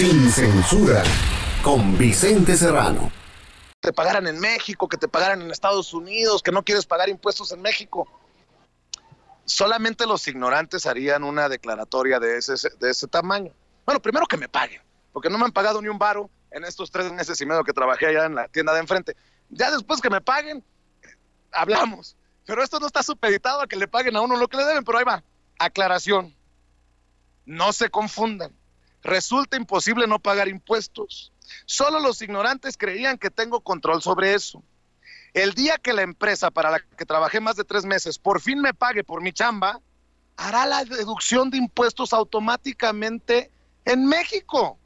Sin censura, con Vicente Serrano. Te pagaran en México, que te pagaran en Estados Unidos, que no quieres pagar impuestos en México. Solamente los ignorantes harían una declaratoria de ese, de ese tamaño. Bueno, primero que me paguen, porque no me han pagado ni un varo en estos tres meses y medio que trabajé allá en la tienda de enfrente. Ya después que me paguen, hablamos. Pero esto no está supeditado a que le paguen a uno lo que le deben, pero ahí va. Aclaración. No se confundan. Resulta imposible no pagar impuestos. Solo los ignorantes creían que tengo control sobre eso. El día que la empresa para la que trabajé más de tres meses por fin me pague por mi chamba, hará la deducción de impuestos automáticamente en México.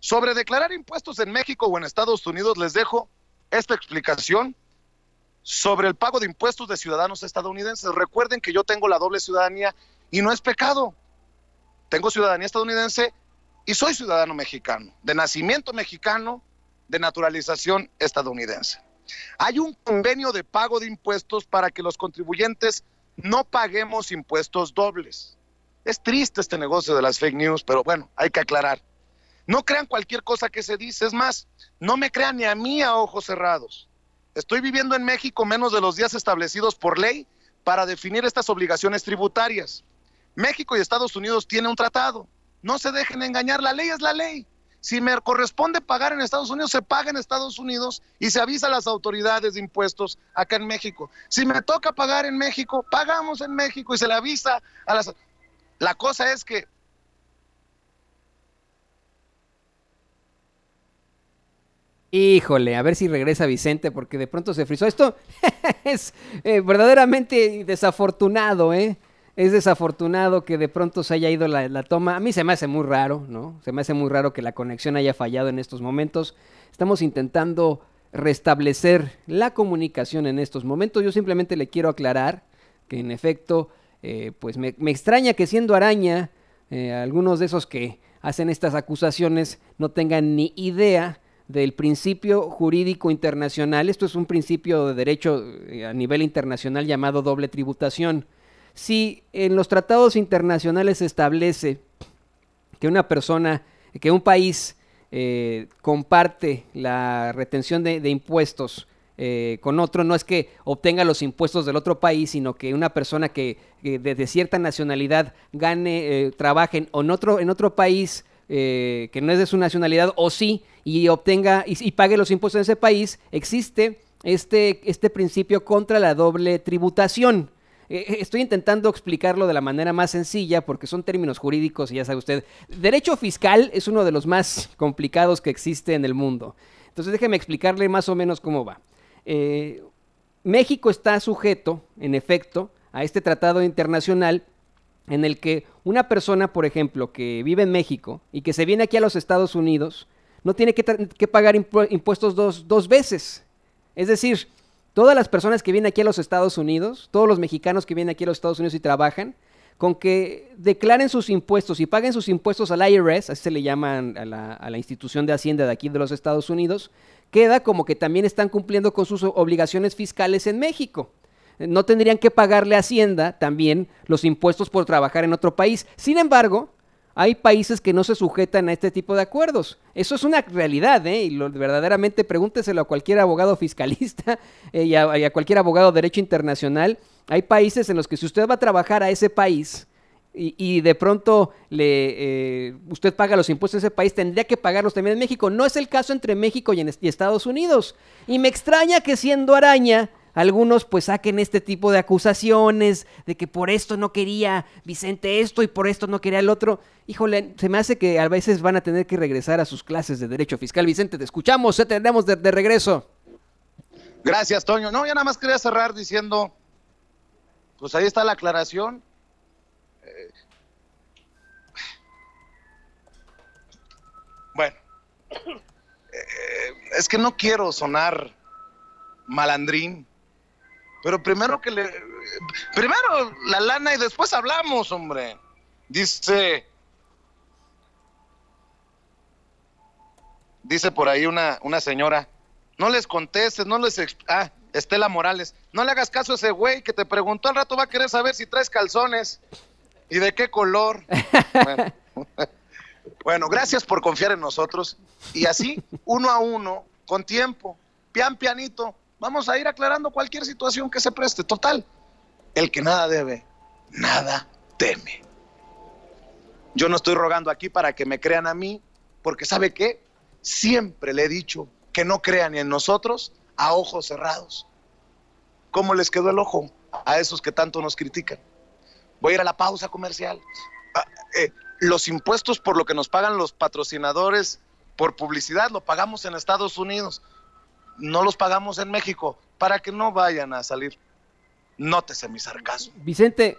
Sobre declarar impuestos en México o en Estados Unidos, les dejo esta explicación sobre el pago de impuestos de ciudadanos estadounidenses. Recuerden que yo tengo la doble ciudadanía y no es pecado. Tengo ciudadanía estadounidense y soy ciudadano mexicano, de nacimiento mexicano, de naturalización estadounidense. Hay un convenio de pago de impuestos para que los contribuyentes no paguemos impuestos dobles. Es triste este negocio de las fake news, pero bueno, hay que aclarar. No crean cualquier cosa que se dice. Es más, no me crean ni a mí a ojos cerrados. Estoy viviendo en México menos de los días establecidos por ley para definir estas obligaciones tributarias. México y Estados Unidos tienen un tratado. No se dejen engañar, la ley es la ley. Si me corresponde pagar en Estados Unidos, se paga en Estados Unidos y se avisa a las autoridades de impuestos acá en México. Si me toca pagar en México, pagamos en México y se le avisa a las... La cosa es que Híjole, a ver si regresa Vicente porque de pronto se frizó. Esto es eh, verdaderamente desafortunado, ¿eh? Es desafortunado que de pronto se haya ido la, toma. A mí se me hace muy raro, ¿no? Se me hace muy raro que la conexión haya fallado en estos momentos. Estamos intentando restablecer la comunicación en estos momentos. Yo simplemente le quiero aclarar que en efecto, eh, pues me, me, extraña que siendo araña, eh, algunos de esos que hacen estas acusaciones no tengan ni idea del principio jurídico internacional. Esto es un principio de derecho eh, a nivel internacional llamado doble tributación. Si en los tratados internacionales se establece que una persona, que un país eh, comparte la retención de, impuestos eh, con otro, no es que obtenga los impuestos del otro país, sino que una persona que, que de, cierta nacionalidad gane, eh, trabaje en otro, en otro país, eh, que no es de su nacionalidad, o sí, y obtenga y, pague los impuestos en ese país, existe este, este principio contra la doble tributación. Eh, estoy intentando explicarlo de la manera más sencilla porque son términos jurídicos y ya sabe usted, derecho fiscal es uno de los más complicados que existe en el mundo. Entonces déjeme explicarle más o menos cómo va. Eh, México está sujeto, en efecto, a este tratado internacional en el que una persona, por ejemplo, que vive en México y que se viene aquí a los Estados Unidos, no tiene que, pagar impu impuestos dos, veces. Es decir, todas las personas que vienen aquí a los Estados Unidos, todos los mexicanos que vienen aquí a los Estados Unidos y trabajan, con que declaren sus impuestos y paguen sus impuestos al IRS, así se le llaman a la, a la institución de Hacienda de aquí de los Estados Unidos, queda como que también están cumpliendo con sus obligaciones fiscales en México no tendrían que pagarle a Hacienda también los impuestos por trabajar en otro país. Sin embargo, hay países que no se sujetan a este tipo de acuerdos. Eso es una realidad, ¿eh? Y verdaderamente pregúnteselo a cualquier abogado fiscalista eh, y, a, cualquier abogado de derecho internacional. Hay países en los que si usted va a trabajar a ese país y, de pronto le, eh, usted paga los impuestos en ese país, tendría que pagarlos también en México. No es el caso entre México y, y Estados Unidos. Y me extraña que siendo araña algunos pues saquen este tipo de acusaciones de que por esto no quería Vicente esto y por esto no quería el otro. Híjole, se me hace que a veces van a tener que regresar a sus clases de derecho fiscal. Vicente, te escuchamos, te tenemos de, regreso. Gracias, Toño. No, ya nada más quería cerrar diciendo, pues ahí está la aclaración. Eh, bueno, eh, es que no quiero sonar malandrín, pero primero que le. Primero la lana y después hablamos, hombre. Dice. Dice por ahí una, una señora. No les contestes, no les. Ah, Estela Morales. No le hagas caso a ese güey que te preguntó al rato, va a querer saber si traes calzones y de qué color. bueno. Bueno, gracias por confiar en nosotros y así, uno a uno, con tiempo, pian pianito, vamos a ir aclarando cualquier situación que se preste. Total, el que nada debe, nada teme. Yo no estoy rogando aquí para que me crean a mí, porque ¿sabe qué? Siempre le he dicho que no crean en nosotros a ojos cerrados. ¿Cómo les quedó el ojo a esos que tanto nos critican? Voy a ir a la pausa comercial. Ah, eh, los impuestos por lo que nos pagan los patrocinadores por publicidad lo pagamos en Estados Unidos, no los pagamos en México, para que no vayan a salir. Nótese mi sarcasmo. Vicente,